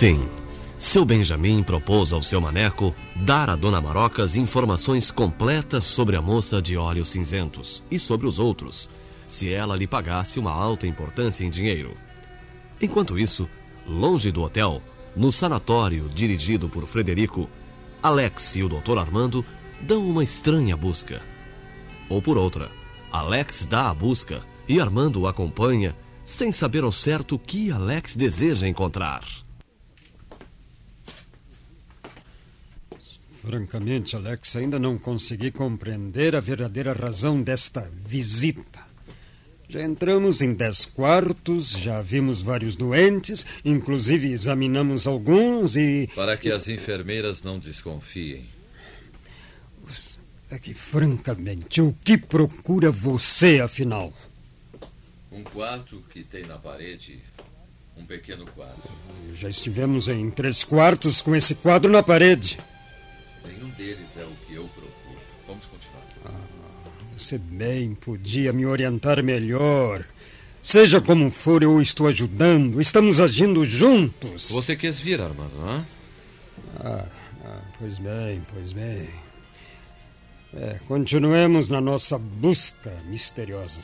Sim, seu Benjamin propôs ao seu maneco dar a Dona Marocas informações completas sobre a moça de olhos cinzentos e sobre os outros, se ela lhe pagasse uma alta importância em dinheiro. Enquanto isso, longe do hotel, no sanatório dirigido por Frederico, Alex e o Dr. Armando dão uma estranha busca. Ou por outra, Alex dá a busca e Armando o acompanha, sem saber ao certo o que Alex deseja encontrar. Francamente, Alex, ainda não consegui compreender a verdadeira razão desta visita. Já entramos em dez quartos, já vimos vários doentes, inclusive examinamos alguns e. Para que as enfermeiras não desconfiem. É que, francamente, o que procura você, afinal? Um quarto que tem na parede. Um pequeno quadro. Já estivemos em três quartos com esse quadro na parede. Nenhum deles é o que eu procuro. Vamos continuar. Você bem podia me orientar melhor. Seja como for, eu estou ajudando. Estamos agindo juntos. Você quis vir, Armando, hã? Ah, ah, pois bem, pois bem. É, continuemos na nossa busca misteriosa.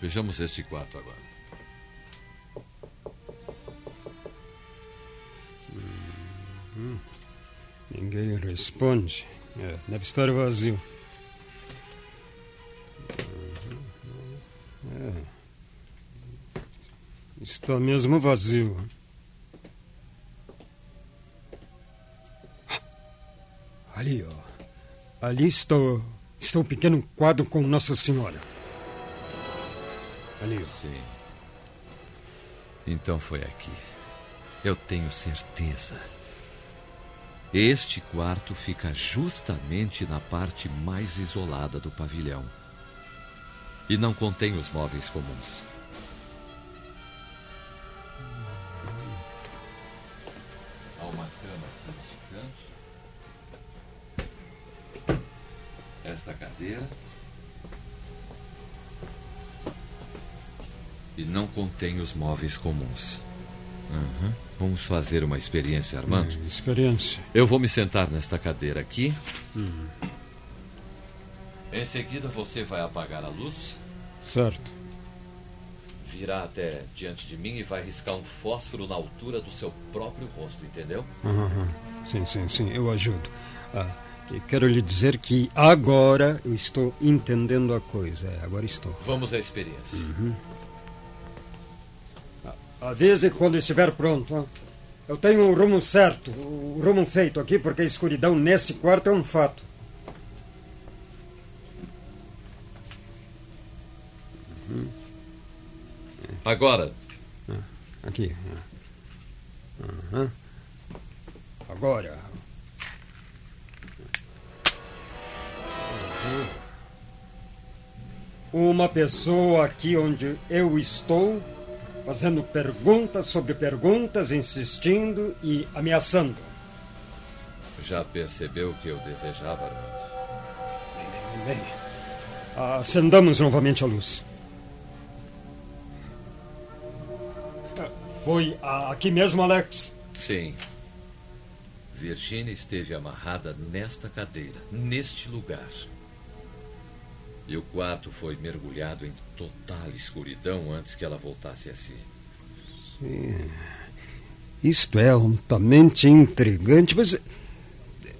Vejamos este quarto agora. Ninguém responde. É, deve estar vazio. É. Está mesmo vazio. Ali, ó. Ali está, está o pequeno quadro com Nossa Senhora. Ali, ó. Sim. Então foi aqui. Eu tenho certeza. Este quarto fica justamente na parte mais isolada do pavilhão. E não contém os móveis comuns. Há uma cama neste canto. Esta cadeira. E não contém os móveis comuns. Aham. Vamos fazer uma experiência, Armando. É, experiência. Eu vou me sentar nesta cadeira aqui. Em seguida, você vai apagar a luz, Certo. virá até diante de mim e vai riscar um fósforo na altura do seu próprio rosto, entendeu? Aham. Sim, sim, sim, eu ajudo. Ah, quero lhe dizer que agora eu estou entendendo a coisa. É, agora estou. Vamos à experiência. Avise quando estiver pronto. Eu tenho o rumo certo, o rumo feito aqui, porque a escuridão nesse quarto é um fato. Agora, Aqui. Aham. Agora. Uhum. Uma pessoa aqui onde eu estou, fazendo perguntas sobre perguntas, insistindo e ameaçando. já percebeu o que eu desejava, Armando? Bem, bem. Acendamos novamente a luz. Foi aqui mesmo, Alex? Sim. Virginia esteve amarrada nesta cadeira, neste lugar. E o quarto foi mergulhado em total escuridão antes que ela voltasse a si. Isto é altamente intrigante, mas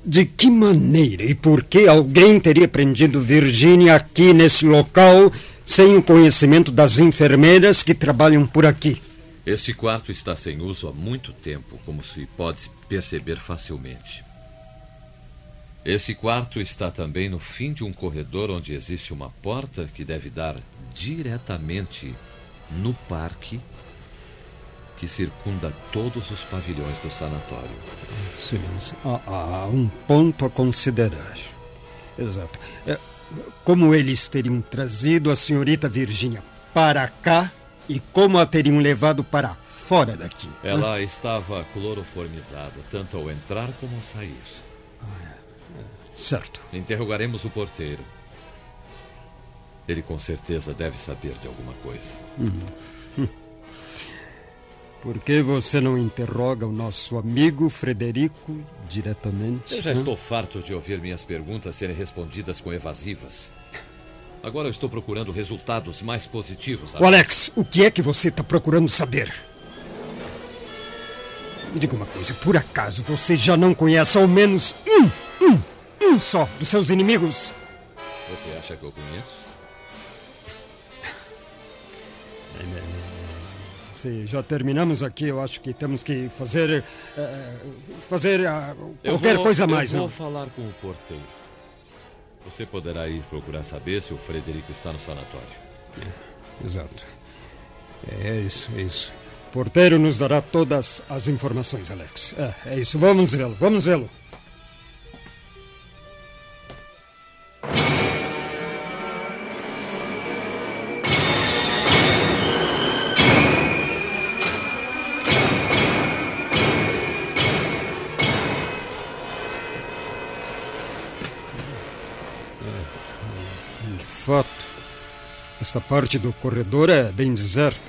de que maneira e por que alguém teria prendido Virginia aqui nesse local sem o conhecimento das enfermeiras que trabalham por aqui? Este quarto está sem uso há muito tempo, como se pode perceber facilmente. Esse quarto está também no fim de um corredor onde existe uma porta que deve dar diretamente no parque que circunda todos os pavilhões do sanatório. Sim. Há, há um ponto a considerar. Exato. É, como eles teriam trazido a senhorita Virgínia para cá e como a teriam levado para fora daqui? Ela estava cloroformizada, tanto ao entrar como ao sair. Certo. Interrogaremos o porteiro. Ele com certeza deve saber de alguma coisa. Por que você não interroga o nosso amigo Frederico diretamente? Eu já hã? estou farto de ouvir minhas perguntas serem respondidas com evasivas. Agora eu estou procurando resultados mais positivos. Ô, Alex, o que é que você está procurando saber? Me diga uma coisa, por acaso você já não conhece ao menos um só dos seus inimigos? Você acha que eu conheço? Se já terminamos aqui, eu acho que temos que fazer. eh, fazer Eu qualquer vou- coisa mais, Eu vou não? falar com o porteiro. Você poderá ir procurar saber se o Frederico está no sanatório. Exato. É isso, é isso. O porteiro nos dará todas as informações, Alex. É, é isso. Vamos vê-lo, vamos vê-lo. De fato, esta parte do corredor é bem deserta.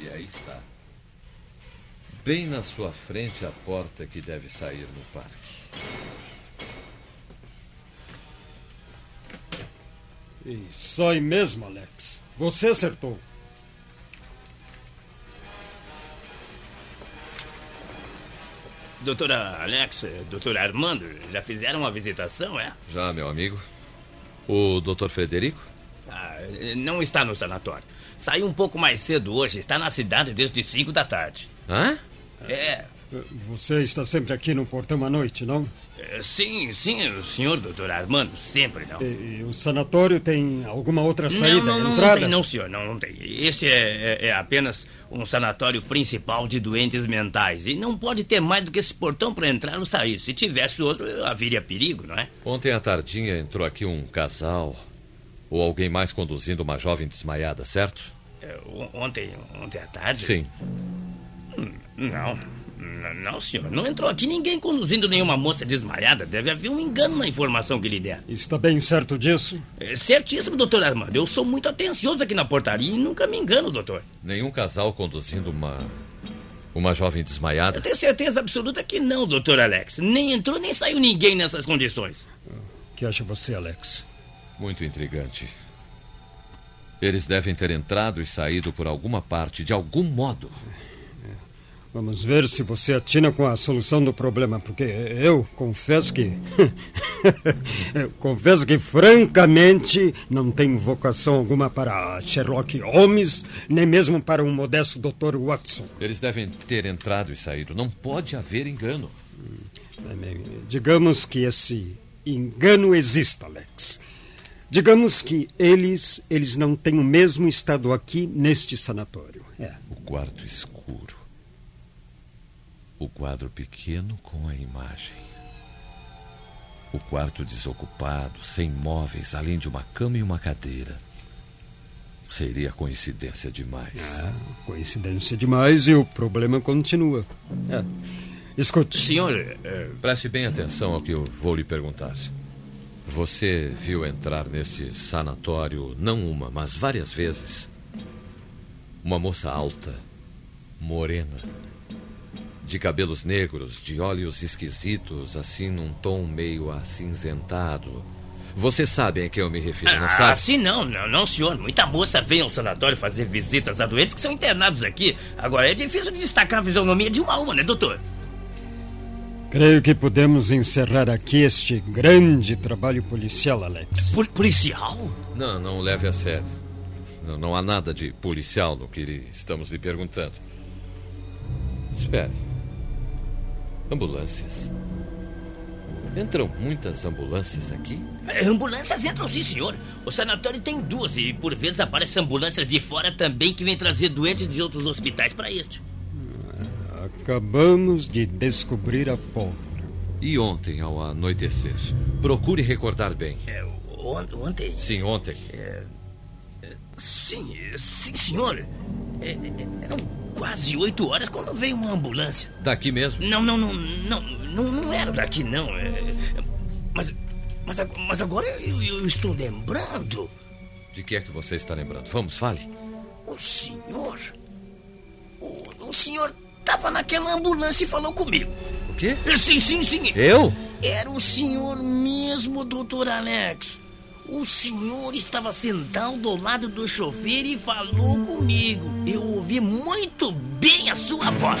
E aí está. Bem na sua frente a porta que deve sair no parque. E sai mesmo, Alex. Você acertou. Doutora Alex, doutor Armando, já fizeram uma visitação, é? Já, meu amigo. O Dr. Frederico? Ah, não está no sanatório. Saiu um pouco mais cedo hoje, está na cidade desde 5 da tarde. Hã? É, Você está sempre aqui no portão à noite, não? É, sim, sim, o senhor, doutor Armando, sempre não. E, e o sanatório tem alguma outra Não, saída, não, não, entrada? não tem, não, senhor, não, não tem. Este é, é- é apenas um sanatório principal de doentes mentais. E não pode ter mais do que esse portão para entrar ou sair. Se tivesse outro, haveria perigo, não é? Ontem à tardinha entrou aqui um casal. Ou alguém mais conduzindo uma jovem desmaiada, certo? É, ontem, ontem à tarde? Sim. Não, n- não, senhor. Não entrou aqui ninguém conduzindo nenhuma moça desmaiada. Deve haver um engano na informação que lhe deram. Está bem certo disso? É certíssimo, doutor Armando. Eu sou muito atencioso aqui na portaria e nunca me engano, doutor. Nenhum casal conduzindo uma. Uma jovem desmaiada? Eu tenho certeza absoluta que não, doutor Alex. Nem entrou nem saiu ninguém nessas condições. O que acha você, Alex? Muito intrigante. Eles devem ter entrado e saído por alguma parte, de algum modo. Vamos ver se você atina com a solução do problema, porque eu confesso que. eu confesso que, francamente, não tenho vocação alguma para Sherlock Holmes, nem mesmo para um modesto Dr. Watson. Eles devem ter entrado e saído. Não pode haver engano. Digamos que esse engano exista, Alex. Digamos que eles, eles não têm o mesmo estado aqui neste sanatório. É. O quarto escuro. O quadro pequeno com a imagem. O quarto desocupado, sem móveis, além de uma cama e uma cadeira. Seria coincidência demais. Ah, coincidência demais e o problema continua. É. Escute. Senhor, é, Preste bem atenção ao que eu vou lhe perguntar. Você viu entrar neste sanatório não uma, mas várias vezes uma moça alta, morena, de cabelos negros, de olhos esquisitos, assim num tom meio acinzentado. Você sabe a quem eu me refiro, não ah, sabe? assim não, não, não, senhor. Muita moça vem ao sanatório fazer visitas a doentes que são internados aqui. Agora, é difícil de destacar a fisionomia de uma a uma, né, doutor? Creio que podemos encerrar aqui este grande trabalho policial, Alex. Pol- policial? Não, não o leve a sério. Não, não há nada de policial no que estamos lhe perguntando. Espere. Ambulâncias. Entram muitas ambulâncias aqui? É, ambulâncias entram sim, senhor. O sanatório tem duas e por vezes aparecem ambulâncias de fora também que vêm trazer doentes de outros hospitais para este. Acabamos de descobrir a pólvora. E ontem, ao anoitecer? Procure recordar bem. É, on- ontem. Sim, ontem. Sim, sim, senhor. É, é, eram quase oito horas quando veio uma ambulância. Daqui mesmo? Não, não, não, não, não, não era daqui, não. É, mas, mas, mas agora eu, eu estou lembrando. De que é que você está lembrando? Vamos, fale. O senhor. O, o senhor estava naquela ambulância e falou comigo. O quê? Sim, sim, sim. Eu? Era o senhor mesmo, doutor Alex. O senhor estava sentado ao lado do chofer e falou comigo. Eu ouvi muito bem a sua voz.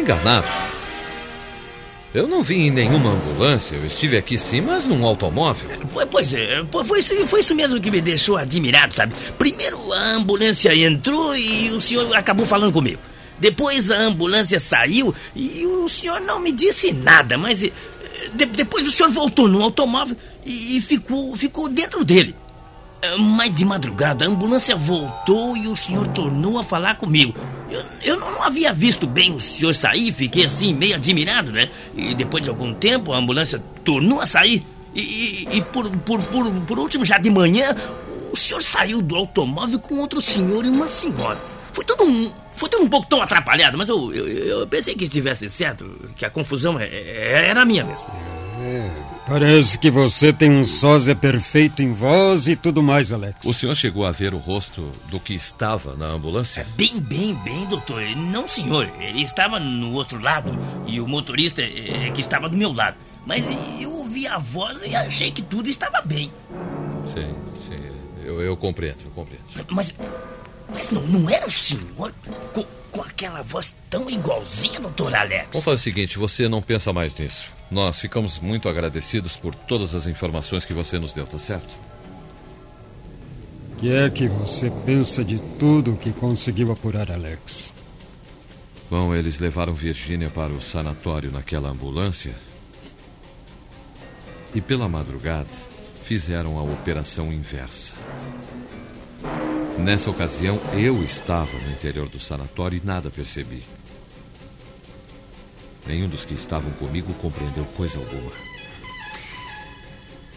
enganado. Eu não vim em nenhuma ambulância. Eu estive aqui sim, mas num automóvel. Pois é, foi isso, foi isso mesmo que me deixou admirado, sabe? Primeiro a ambulância entrou e o senhor acabou falando comigo. Depois a ambulância saiu e o senhor não me disse nada, mas eh, de, depois o senhor voltou no automóvel e, e ficou, ficou dentro dele. Eh, mas de madrugada a ambulância voltou e o senhor tornou a falar comigo. Eu, eu não havia visto bem o senhor sair, fiquei assim meio admirado, né? E depois de algum tempo a ambulância tornou a sair. E, e, e por, por, por, por último, já de manhã, o senhor saiu do automóvel com outro senhor e uma senhora. Foi tudo um, foi tudo um pouco tão atrapalhado, mas eu, eu, eu pensei que estivesse certo, que a confusão é, é, era minha mesmo. É, parece que você tem um sósia perfeito em voz e tudo mais, Alex. O senhor chegou a ver o rosto do que estava na ambulância? Bem, bem, bem, doutor. Não, senhor. Ele estava no outro lado e o motorista é, é que estava do meu lado. Mas eu ouvi a voz e achei que tudo estava bem. Sim, sim. Eu, eu compreendo, eu compreendo. Mas mas não, não era o senhor com, com aquela voz tão igualzinha, doutor Alex? Vamos fazer o seguinte: você não pensa mais nisso. Nós ficamos muito agradecidos por todas as informações que você nos deu, tá certo? O que é que você pensa de tudo que conseguiu apurar, Alex? Bom, eles levaram Virgínia para o sanatório naquela ambulância. E pela madrugada fizeram a operação inversa. Nessa ocasião, eu estava no interior do sanatório e nada percebi. Nenhum dos que estavam comigo compreendeu coisa alguma.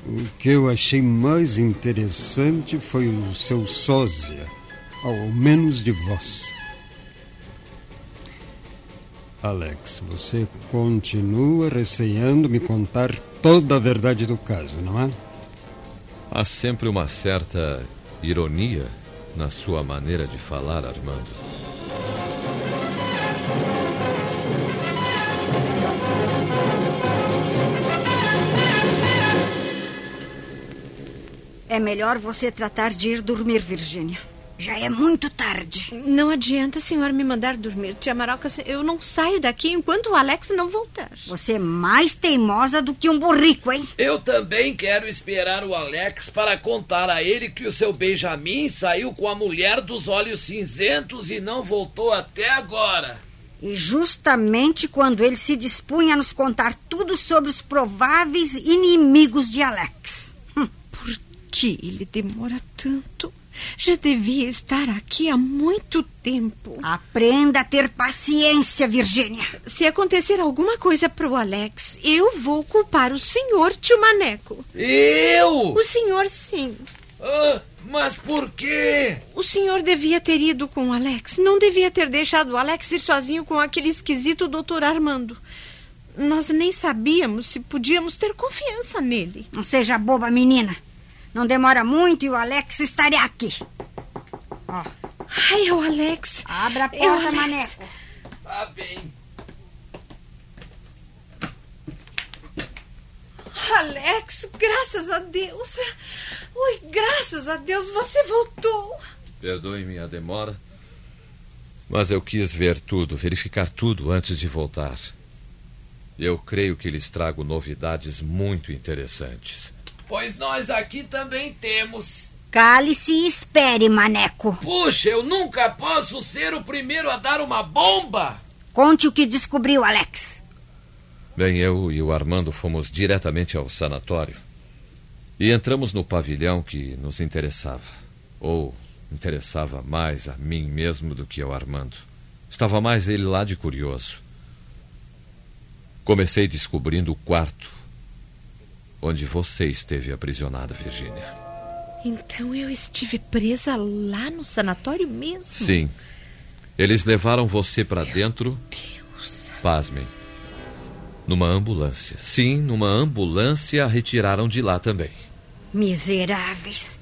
O que eu achei mais interessante foi o seu sósia, ao menos de voz. Alex, você continua receando me contar toda a verdade do caso, não é? Há sempre uma certa ironia na sua maneira de falar, Armando. É melhor você tratar de ir dormir, Virgínia. Já é muito tarde. Não adianta, senhor, me mandar dormir. Tia Maroca, eu não saio daqui enquanto o Alex não voltar. Você é mais teimosa do que um burrico, hein? Eu também quero esperar o Alex para contar a ele que o seu Benjamin saiu com a mulher dos olhos cinzentos e não voltou até agora. E justamente quando ele se dispunha a nos contar tudo sobre os prováveis inimigos de Alex. Hum. Por que ele demora tanto? Já devia estar aqui há muito tempo. Aprenda a ter paciência, Virgínia. Se acontecer alguma coisa para o Alex, eu vou culpar o senhor tio Maneco. Eu? O senhor sim. Ah, mas por quê? O senhor devia ter ido com o Alex. Não devia ter deixado o Alex ir sozinho com aquele esquisito doutor Armando. Nós nem sabíamos se podíamos ter confiança nele. Não seja boba, menina. Não demora muito e o Alex estaria aqui. Ó. Ai, o Alex. Abra a porta, Alex. Maneco. Tá bem. Alex, graças a Deus. Oi, graças a Deus você voltou. Perdoe-me a demora, mas eu quis ver tudo, verificar tudo antes de voltar. Eu creio que lhes trago novidades muito interessantes. Pois nós aqui também temos. Cale-se e espere, Maneco. Puxa, eu nunca posso ser o primeiro a dar uma bomba. Conte o que descobriu, Alex. Bem, eu e o Armando fomos diretamente ao sanatório e entramos no pavilhão que nos interessava. Ou interessava mais a mim mesmo do que ao Armando. Estava mais ele lá de curioso. Comecei descobrindo o quarto onde você esteve aprisionada, Virgínia. Então eu estive presa lá no sanatório mesmo? Sim. Eles levaram você para dentro. Deus. Pasmem. Numa ambulância. Sim, numa ambulância a retiraram de lá também. Miseráveis.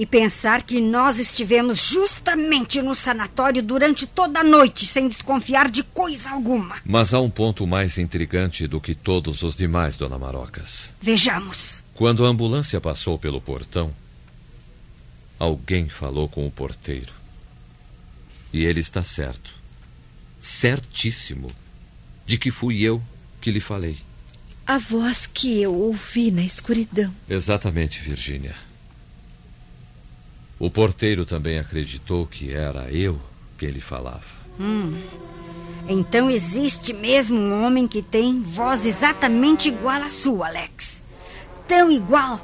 E pensar que nós estivemos justamente no sanatório durante toda a noite, sem desconfiar de coisa alguma. Mas há um ponto mais intrigante do que todos os demais, dona Marocas. Vejamos. Quando a ambulância passou pelo portão, alguém falou com o porteiro. E ele está certo. Certíssimo de que fui eu que lhe falei. A voz que eu ouvi na escuridão. Exatamente, Virgínia. O porteiro também acreditou que era eu quem lhe falava. Hum. Então existe mesmo um homem que tem voz exatamente igual à sua, Alex. Tão igual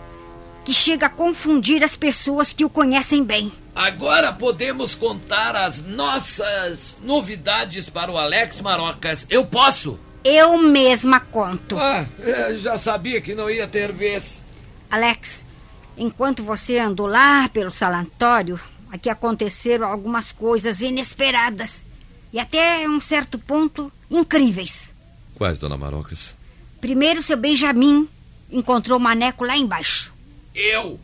que chega a confundir as pessoas que o conhecem bem. Agora podemos contar as nossas novidades para o Alex Marocas. Eu posso? Eu mesma conto. Ah, é, já sabia que não ia ter vez. Alex, enquanto você andou lá pelo sanatório, aqui aconteceram algumas coisas inesperadas e até um certo ponto incríveis. Quais, dona Marocas? Primeiro, seu Benjamin encontrou o maneco lá embaixo. Eu?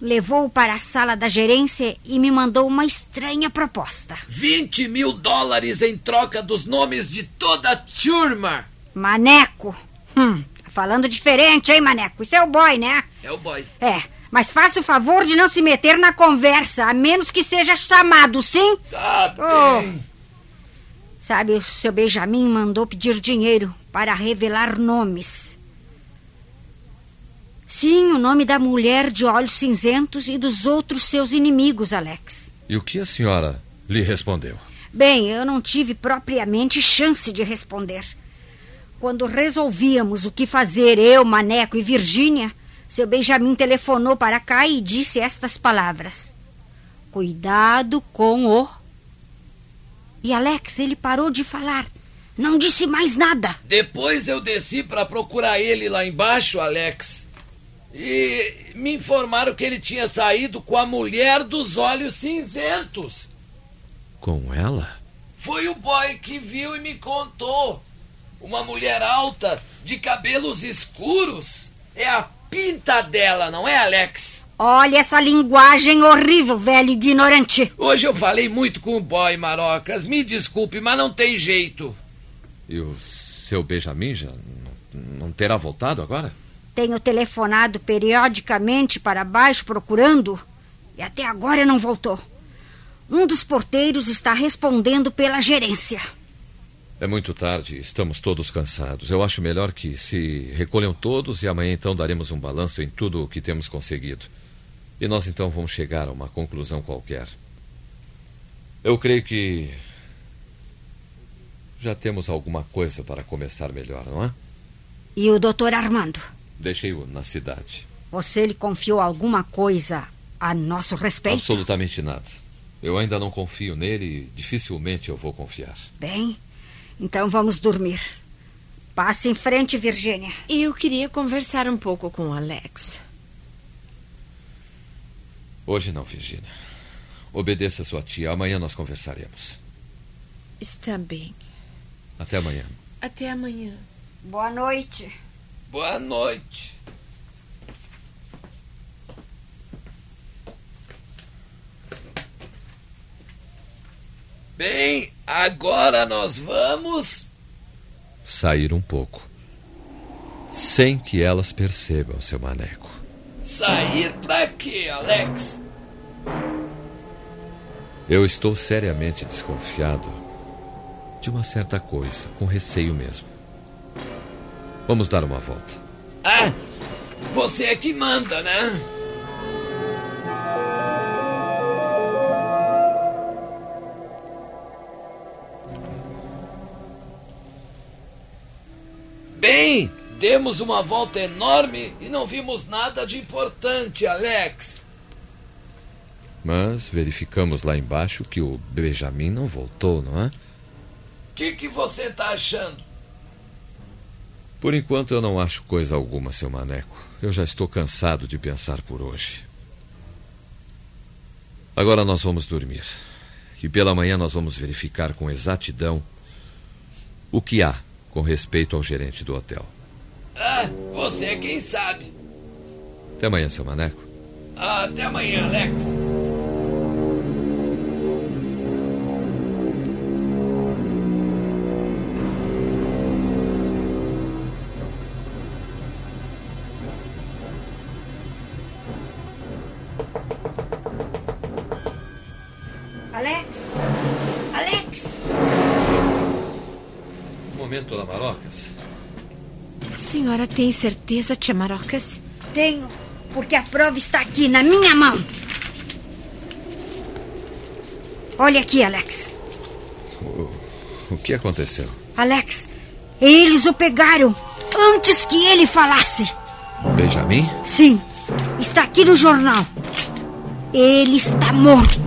Levou-o para a sala da gerência e me mandou uma estranha proposta. 20 mil dólares em troca dos nomes de toda a turma. Maneco? Hum, falando diferente, hein, Maneco? Isso é o boy, né? É o boy. É, mas faça o favor de não se meter na conversa, a menos que seja chamado, sim? Tá Oh. bem. Sabe, o seu Benjamin mandou pedir dinheiro para revelar nomes. Sim, o nome da mulher de olhos cinzentos e dos outros seus inimigos, Alex. E o que a senhora lhe respondeu? Bem, eu não tive propriamente chance de responder. Quando resolvíamos o que fazer, eu, Maneco e Virgínia, seu Benjamin telefonou para cá e disse estas palavras: Cuidado com o. E Alex, ele parou de falar. Não disse mais nada. Depois eu desci para procurar ele lá embaixo, Alex. E me informaram que ele tinha saído com a mulher dos olhos cinzentos. Com ela? Foi o boy que viu e me contou. Uma mulher alta, de cabelos escuros. É a pinta dela, não é, Alex? Olha essa linguagem horrível, velho ignorante. Hoje eu falei muito com o boy, Marocas. Me desculpe, mas não tem jeito. E o seu Benjamin já não, não terá voltado agora? Tenho telefonado periodicamente para baixo procurando e até agora não voltou. Um dos porteiros está respondendo pela gerência. É muito tarde, estamos todos cansados. Eu acho melhor que se recolham todos e amanhã então daremos um balanço em tudo o que temos conseguido. E nós então vamos chegar a uma conclusão qualquer. Eu creio que já temos alguma coisa para começar melhor, não é? E o doutor Armando? Deixei-o na cidade. Você lhe confiou alguma coisa a nosso respeito? Absolutamente nada. Eu ainda não confio nele e dificilmente eu vou confiar. Bem, então vamos dormir. Passe em frente, Virgínia. Eu queria conversar um pouco com o Alex. Hoje não, Virginia. Obedeça sua tia. Amanhã nós conversaremos. Está bem. Até amanhã. Até amanhã. Boa noite. Boa noite. Bem, agora nós vamos. Sair um pouco. Sem que elas percebam seu maneco. Sair pra quê, Alex? Eu estou seriamente desconfiado de uma certa coisa, com receio mesmo. Vamos dar uma volta. Ah, você é que manda, né? Bem, demos uma volta enorme e não vimos nada de importante, Alex. Mas verificamos lá embaixo que o Benjamin não voltou, não é? O que, que você tá achando? Por enquanto eu não acho coisa alguma, seu maneco. Eu já estou cansado de pensar por hoje. Agora nós vamos dormir. E pela manhã nós vamos verificar com exatidão o que há com respeito ao gerente do hotel. Ah, você é quem sabe. Até amanhã, seu maneco. Até amanhã? Alex? Senhora tem certeza, tia Marocas? Tenho, porque a prova está aqui na minha mão. Olha aqui, Alex. O, o que aconteceu? Alex, eles o pegaram antes que ele falasse. Benjamin? Sim, está aqui no jornal. Ele está morto.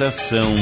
Estação